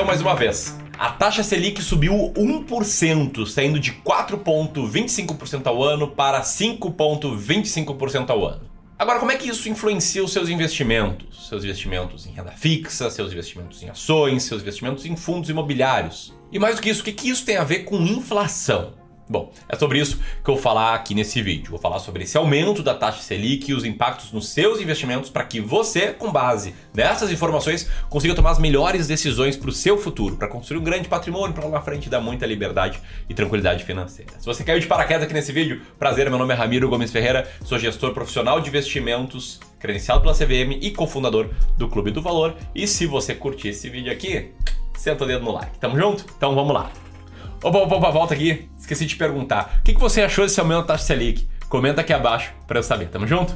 aconteceu mais uma vez. A taxa Selic subiu 1%, saindo de 4,25% ao ano para 5,25% ao ano. Agora, como é que isso influencia os seus investimentos? Seus investimentos em renda fixa, seus investimentos em ações, seus investimentos em fundos imobiliários. E mais do que isso, o que, que isso tem a ver com inflação? Bom, é sobre isso que eu vou falar aqui nesse vídeo. Vou falar sobre esse aumento da taxa Selic e os impactos nos seus investimentos para que você, com base nessas informações, consiga tomar as melhores decisões para o seu futuro, para construir um grande patrimônio para lá na frente dar muita liberdade e tranquilidade financeira. Se você caiu de paraquedas aqui nesse vídeo, prazer, meu nome é Ramiro Gomes Ferreira, sou gestor profissional de investimentos, credenciado pela CVM e cofundador do Clube do Valor. E se você curtir esse vídeo aqui, senta o dedo no like. Tamo junto? Então vamos lá. Opa, opa, opa, volta aqui. Esqueci de te perguntar. O que, você achou desse aumento da taxa Selic? Comenta aqui abaixo para eu saber. Tamo junto?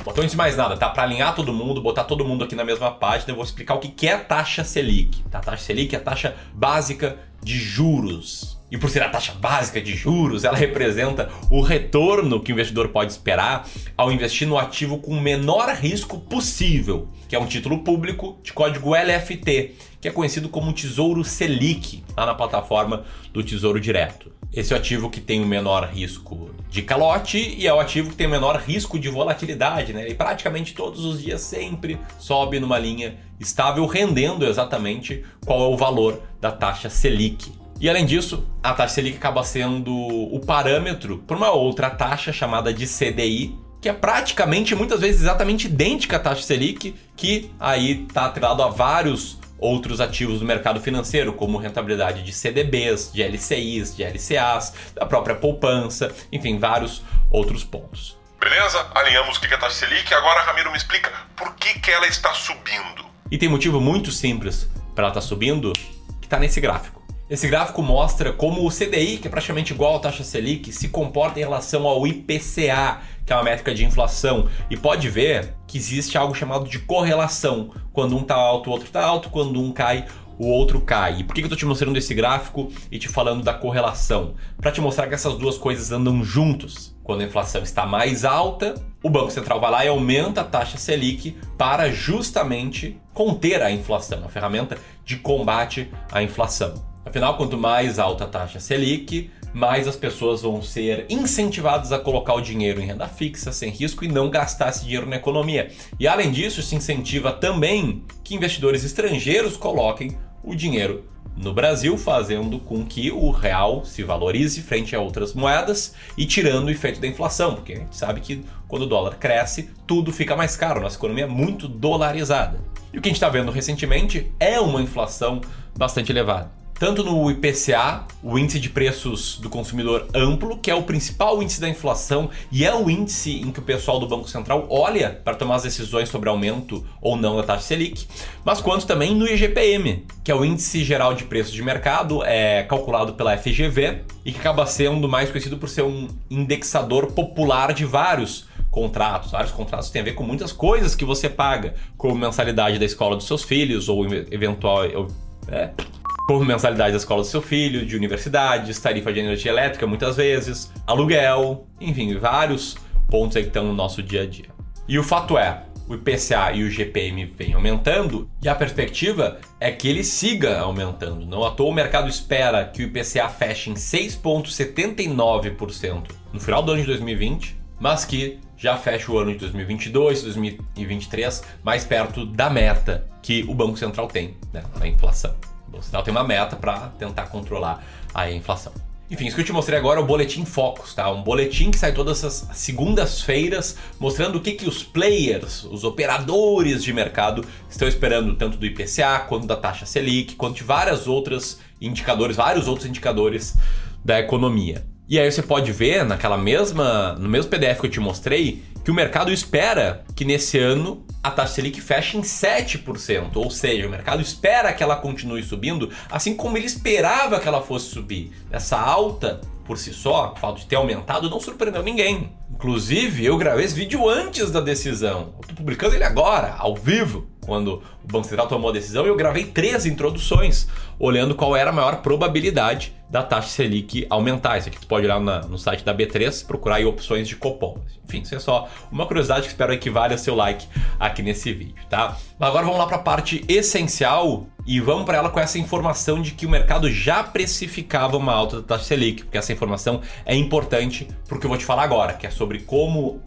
Então antes de mais nada, tá? Para alinhar todo mundo, botar todo mundo aqui na mesma página, eu vou explicar o que é a taxa Selic. Tá? A taxa Selic é a taxa básica de juros e por ser a taxa básica de juros, ela representa o retorno que o investidor pode esperar ao investir no ativo com o menor risco possível, que é um título público de código LFT, que é conhecido como Tesouro Selic, lá na plataforma do Tesouro Direto. Esse é o ativo que tem o menor risco de calote e é o ativo que tem o menor risco de volatilidade, né? E praticamente todos os dias sempre sobe numa linha estável, rendendo exatamente qual é o valor da taxa Selic. E além disso, a taxa Selic acaba sendo o parâmetro para uma outra taxa chamada de CDI, que é praticamente muitas vezes exatamente idêntica à taxa Selic, que aí está atrelado a vários outros ativos do mercado financeiro, como rentabilidade de CDBs, de LCIs, de LCAs, da própria poupança, enfim, vários outros pontos. Beleza? Alinhamos o que é a taxa Selic. Agora, Ramiro, me explica por que, que ela está subindo. E tem motivo muito simples para ela estar tá subindo, que está nesse gráfico. Esse gráfico mostra como o CDI, que é praticamente igual à taxa Selic, se comporta em relação ao IPCA, que é uma métrica de inflação. E pode ver que existe algo chamado de correlação. Quando um está alto, o outro está alto, quando um cai, o outro cai. E por que eu estou te mostrando esse gráfico e te falando da correlação? Para te mostrar que essas duas coisas andam juntos. Quando a inflação está mais alta, o Banco Central vai lá e aumenta a taxa Selic para justamente conter a inflação, a ferramenta de combate à inflação. Afinal, quanto mais alta a taxa Selic, mais as pessoas vão ser incentivadas a colocar o dinheiro em renda fixa, sem risco e não gastar esse dinheiro na economia. E além disso, se incentiva também que investidores estrangeiros coloquem o dinheiro no Brasil, fazendo com que o real se valorize frente a outras moedas e tirando o efeito da inflação, porque a gente sabe que quando o dólar cresce, tudo fica mais caro, nossa economia é muito dolarizada. E o que a gente está vendo recentemente é uma inflação bastante elevada tanto no IPCA, o índice de preços do consumidor amplo, que é o principal índice da inflação e é o índice em que o pessoal do Banco Central olha para tomar as decisões sobre aumento ou não da taxa Selic, mas quanto também no IGPM, que é o índice geral de preços de mercado, é calculado pela FGV e que acaba sendo mais conhecido por ser um indexador popular de vários contratos. Vários contratos têm a ver com muitas coisas que você paga, como mensalidade da escola dos seus filhos ou eventual é, como mensalidade da escola do seu filho, de universidades, tarifa de energia elétrica muitas vezes, aluguel, enfim, vários pontos aí que estão no nosso dia a dia. E o fato é, o IPCA e o GPM vêm aumentando e a perspectiva é que ele siga aumentando. Não à toa o mercado espera que o IPCA feche em 6,79% no final do ano de 2020, mas que já feche o ano de 2022, 2023 mais perto da meta que o Banco Central tem, né, a inflação. O Central tem uma meta para tentar controlar a inflação. Enfim, isso que eu te mostrei agora é o Boletim Focus, tá? Um boletim que sai todas as segundas-feiras mostrando o que, que os players, os operadores de mercado estão esperando tanto do IPCA quanto da taxa Selic, quanto de várias outras indicadores, vários outros indicadores da economia. E aí você pode ver naquela mesma, no mesmo PDF que eu te mostrei, que o mercado espera que nesse ano a taxa Selic feche em 7%, ou seja, o mercado espera que ela continue subindo, assim como ele esperava que ela fosse subir. Essa alta por si só, o fato de ter aumentado, não surpreendeu ninguém. Inclusive, eu gravei esse vídeo antes da decisão. Tô publicando ele agora, ao vivo, quando o Banco Central tomou a decisão, eu gravei três introduções olhando qual era a maior probabilidade da taxa Selic aumentar. Isso aqui tu pode olhar na, no site da B3, procurar aí opções de Copom. Enfim, isso é só uma curiosidade que espero que valha seu like aqui nesse vídeo, tá? Agora vamos lá para a parte essencial e vamos para ela com essa informação de que o mercado já precificava uma alta da taxa Selic, porque essa informação é importante porque eu vou te falar agora, que é sobre como uh,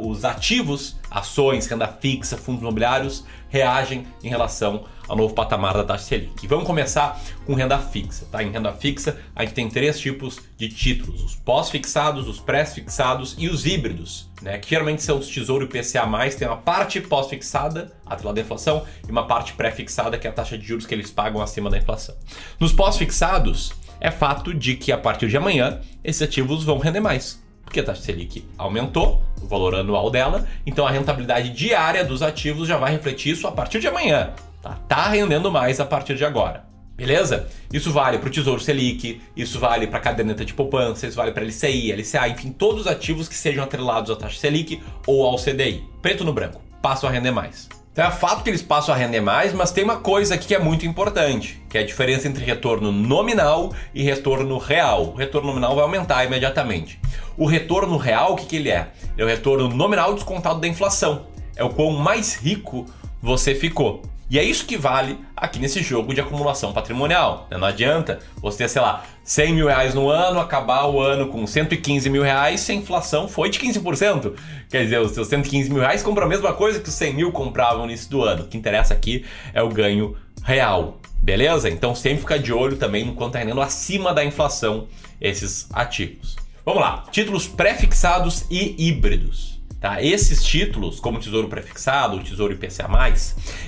os ativos, ações, renda fixa, fundos imobiliários reagem em relação ao novo patamar da taxa Selic. E vamos começar com renda fixa, tá? Em renda fixa, a gente tem três tipos de títulos: os pós-fixados, os pré-fixados e os híbridos, né? Que geralmente são os Tesouro IPCA+, tem uma parte pós-fixada, atrelada à inflação, e uma parte pré-fixada, que é a taxa de juros que eles pagam acima da inflação. Nos pós-fixados, é fato de que a partir de amanhã esses ativos vão render mais porque a taxa Selic aumentou, o valor anual dela, então a rentabilidade diária dos ativos já vai refletir isso a partir de amanhã. Tá, tá rendendo mais a partir de agora. Beleza? Isso vale para o Tesouro Selic, isso vale para a caderneta de poupança, isso vale para LCI, LCA, enfim, todos os ativos que sejam atrelados à taxa Selic ou ao CDI. Preto no branco, passam a render mais. Então é fato que eles passam a render mais, mas tem uma coisa aqui que é muito importante, que é a diferença entre retorno nominal e retorno real. O retorno nominal vai aumentar imediatamente. O retorno real, o que, que ele é? É o retorno nominal descontado da inflação. É o quão mais rico você ficou. E é isso que vale aqui nesse jogo de acumulação patrimonial. Né? Não adianta você ter, sei lá, 100 mil reais no ano, acabar o ano com 115 mil reais se a inflação foi de 15%. Quer dizer, os seus 115 mil reais compram a mesma coisa que os 100 mil compravam no início do ano. O que interessa aqui é o ganho real. Beleza? Então sempre fica de olho também no quanto está rendendo acima da inflação esses ativos. Vamos lá. Títulos pré-fixados e híbridos. Tá? Esses títulos, como o Tesouro Prefixado, o Tesouro IPCA+,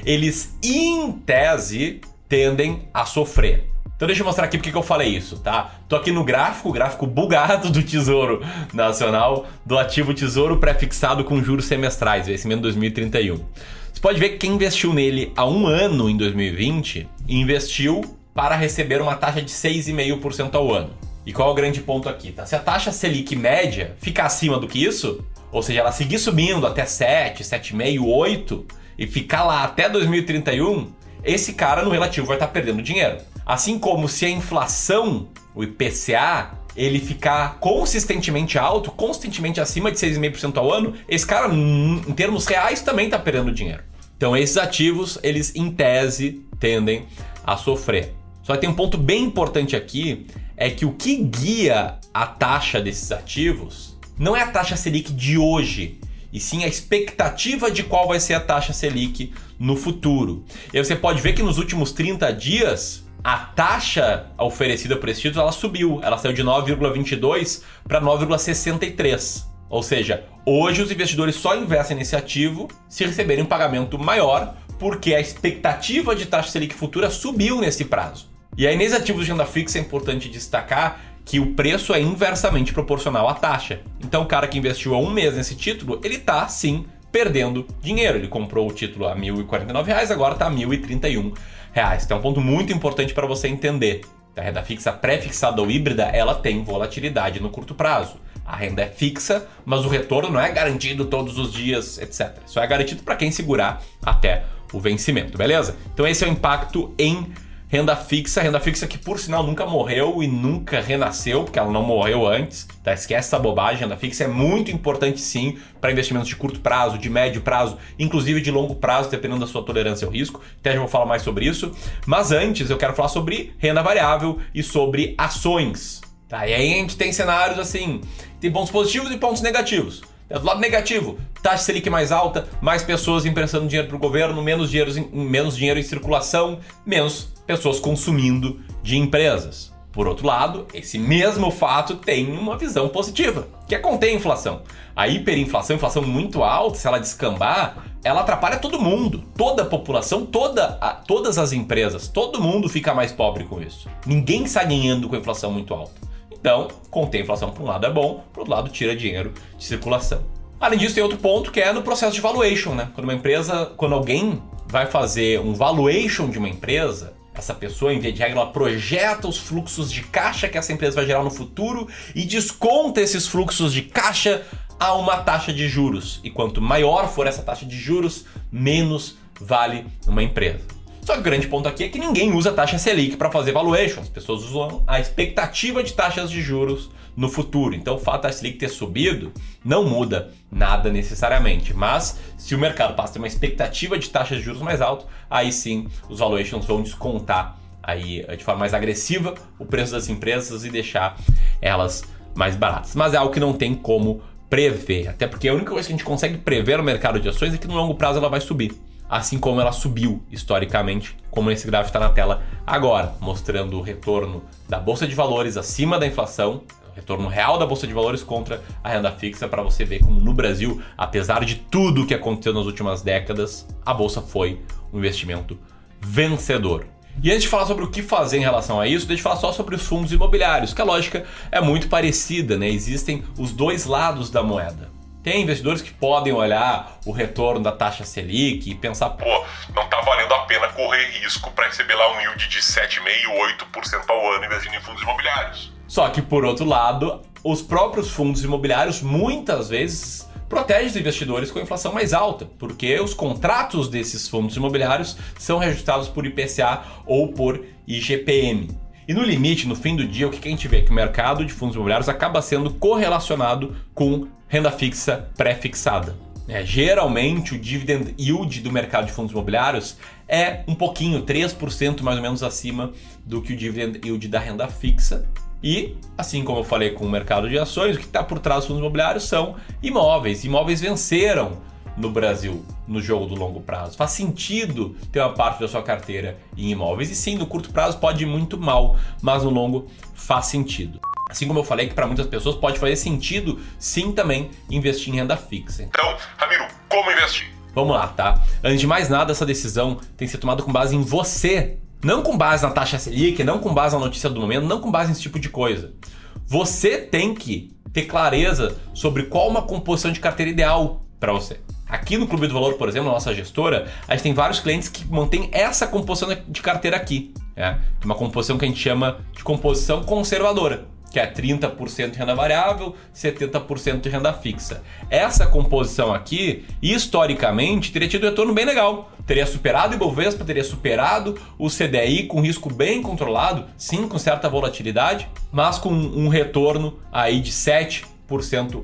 eles, em tese, tendem a sofrer. Então deixa eu mostrar aqui porque que eu falei isso, tá? Tô aqui no gráfico, gráfico bugado do Tesouro Nacional, do ativo Tesouro prefixado com juros semestrais, vencimento 2031. Você pode ver que quem investiu nele há um ano em 2020, investiu para receber uma taxa de 6,5% ao ano. E qual é o grande ponto aqui? Tá? Se a taxa Selic média ficar acima do que isso, ou seja, ela seguir subindo até 7, 7,5, 8 e ficar lá até 2031, esse cara no relativo vai estar perdendo dinheiro. Assim como se a inflação, o IPCA, ele ficar consistentemente alto, consistentemente acima de 6,5% ao ano, esse cara, em termos reais, também está perdendo dinheiro. Então, esses ativos, eles em tese tendem a sofrer. Só que tem um ponto bem importante aqui, é que o que guia a taxa desses ativos não é a taxa Selic de hoje, e sim a expectativa de qual vai ser a taxa Selic no futuro. E você pode ver que nos últimos 30 dias a taxa oferecida por esse título ela subiu, ela saiu de 9,22 para 9,63. Ou seja, hoje os investidores só investem nesse ativo se receberem um pagamento maior, porque a expectativa de taxa Selic futura subiu nesse prazo. E aí, nesses ativos de renda fixa é importante destacar que o preço é inversamente proporcional à taxa. Então, o cara que investiu há um mês nesse título, ele tá sim perdendo dinheiro. Ele comprou o título a R$ 1.049, agora está R$ 1.031. Então, é um ponto muito importante para você entender. A renda fixa pré-fixada ou híbrida, ela tem volatilidade no curto prazo. A renda é fixa, mas o retorno não é garantido todos os dias, etc. Só é garantido para quem segurar até o vencimento, beleza? Então esse é o impacto em Renda fixa, renda fixa que por sinal nunca morreu e nunca renasceu, porque ela não morreu antes, tá? Esquece essa bobagem. Renda fixa é muito importante sim para investimentos de curto prazo, de médio prazo, inclusive de longo prazo, dependendo da sua tolerância ao risco. Até já vou falar mais sobre isso. Mas antes eu quero falar sobre renda variável e sobre ações. Tá? E aí a gente tem cenários assim, tem pontos positivos e pontos negativos. Do lado negativo, taxa Selic mais alta, mais pessoas emprestando dinheiro para o governo, menos dinheiro, menos dinheiro em circulação, menos pessoas consumindo de empresas. Por outro lado, esse mesmo fato tem uma visão positiva, que é conter a inflação. A hiperinflação, inflação muito alta, se ela descambar, ela atrapalha todo mundo, toda a população, toda a, todas as empresas, todo mundo fica mais pobre com isso. Ninguém está ganhando com a inflação muito alta. Então, conter a inflação por um lado é bom, por outro lado tira dinheiro de circulação. Além disso, tem outro ponto que é no processo de valuation, né? Quando uma empresa, quando alguém vai fazer um valuation de uma empresa, essa pessoa, em via de regra, ela projeta os fluxos de caixa que essa empresa vai gerar no futuro e desconta esses fluxos de caixa a uma taxa de juros. E quanto maior for essa taxa de juros, menos vale uma empresa. Só que o grande ponto aqui é que ninguém usa taxa Selic para fazer valuation. As pessoas usam a expectativa de taxas de juros no futuro. Então o fato da Selic ter subido não muda nada necessariamente. Mas se o mercado passa a ter uma expectativa de taxas de juros mais alto, aí sim os valuations vão descontar aí de forma mais agressiva o preço das empresas e deixar elas mais baratas. Mas é algo que não tem como prever, até porque a única coisa que a gente consegue prever no mercado de ações é que no longo prazo ela vai subir assim como ela subiu historicamente, como esse gráfico está na tela agora, mostrando o retorno da bolsa de valores acima da inflação, o retorno real da bolsa de valores contra a renda fixa, para você ver como no Brasil, apesar de tudo que aconteceu nas últimas décadas, a bolsa foi um investimento vencedor. E antes de falar sobre o que fazer em relação a isso, deixa eu falar só sobre os fundos imobiliários, que a lógica é muito parecida, né? Existem os dois lados da moeda. Tem investidores que podem olhar o retorno da taxa Selic e pensar, pô, não tá valendo a pena correr risco para receber lá um yield de 7,5%, 8% ao ano investindo em fundos imobiliários. Só que por outro lado, os próprios fundos imobiliários muitas vezes protegem os investidores com a inflação mais alta, porque os contratos desses fundos imobiliários são reajustados por IPCA ou por IGPM. E no limite, no fim do dia, o que a gente vê? Que o mercado de fundos imobiliários acaba sendo correlacionado com renda fixa pré-fixada. É, geralmente o dividend yield do mercado de fundos imobiliários é um pouquinho, 3% mais ou menos acima do que o dividend yield da renda fixa. E, assim como eu falei com o mercado de ações, o que está por trás dos fundos imobiliários são imóveis. Imóveis venceram no Brasil no jogo do longo prazo. Faz sentido ter uma parte da sua carteira em imóveis. E sim, no curto prazo pode ir muito mal, mas no longo faz sentido. Assim como eu falei que para muitas pessoas pode fazer sentido sim também investir em renda fixa. Então, Ramiro, como investir? Vamos lá, tá? Antes de mais nada, essa decisão tem que ser tomada com base em você. Não com base na taxa Selic, não com base na notícia do momento, não com base nesse tipo de coisa. Você tem que ter clareza sobre qual uma composição de carteira ideal para você. Aqui no Clube do Valor, por exemplo, na nossa gestora, a gente tem vários clientes que mantêm essa composição de carteira aqui. É uma composição que a gente chama de composição conservadora que é 30% de renda variável, 70% de renda fixa. Essa composição aqui, historicamente, teria tido um retorno bem legal. Teria superado o Ibovespa, teria superado o CDI com risco bem controlado, sim, com certa volatilidade, mas com um retorno aí de 7%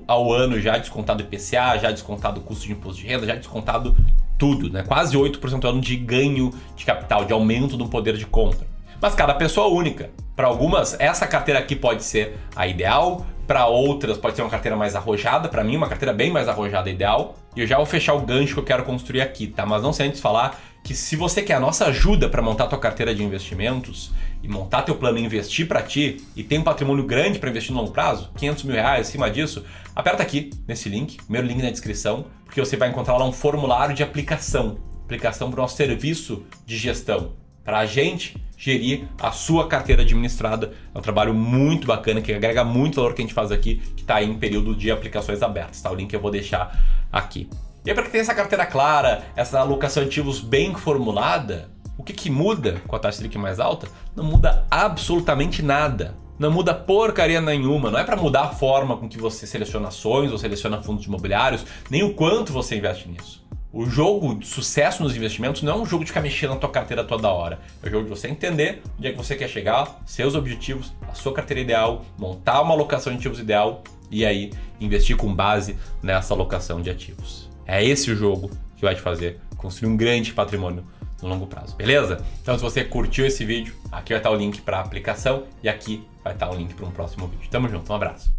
ao ano, já descontado IPCA, já descontado custo de imposto de renda, já descontado tudo, né? Quase 8% ao ano de ganho de capital, de aumento do poder de compra. Mas cada pessoa única. Para algumas, essa carteira aqui pode ser a ideal, para outras pode ser uma carteira mais arrojada, para mim uma carteira bem mais arrojada ideal. E eu já vou fechar o gancho que eu quero construir aqui, tá? Mas não sem antes falar que se você quer a nossa ajuda para montar tua carteira de investimentos e montar teu plano e investir para ti e tem um patrimônio grande para investir no longo prazo, 500 mil reais acima disso, aperta aqui nesse link, primeiro link na descrição, porque você vai encontrar lá um formulário de aplicação, aplicação para o nosso serviço de gestão para a gente gerir a sua carteira administrada. É um trabalho muito bacana que agrega muito valor que a gente faz aqui, que está em período de aplicações abertas. Tá? O link eu vou deixar aqui. E para que tenha essa carteira clara, essa alocação de ativos bem formulada, o que, que muda com a taxa Selic mais alta? Não muda absolutamente nada. Não muda porcaria nenhuma. Não é para mudar a forma com que você seleciona ações ou seleciona fundos imobiliários, nem o quanto você investe nisso. O jogo de sucesso nos investimentos não é um jogo de ficar mexendo na tua carteira toda hora. É um jogo de você entender onde é que você quer chegar, seus objetivos, a sua carteira ideal, montar uma alocação de ativos ideal e aí investir com base nessa alocação de ativos. É esse o jogo que vai te fazer construir um grande patrimônio no longo prazo, beleza? Então, se você curtiu esse vídeo, aqui vai estar o link para a aplicação e aqui vai estar o link para um próximo vídeo. Tamo junto, um abraço.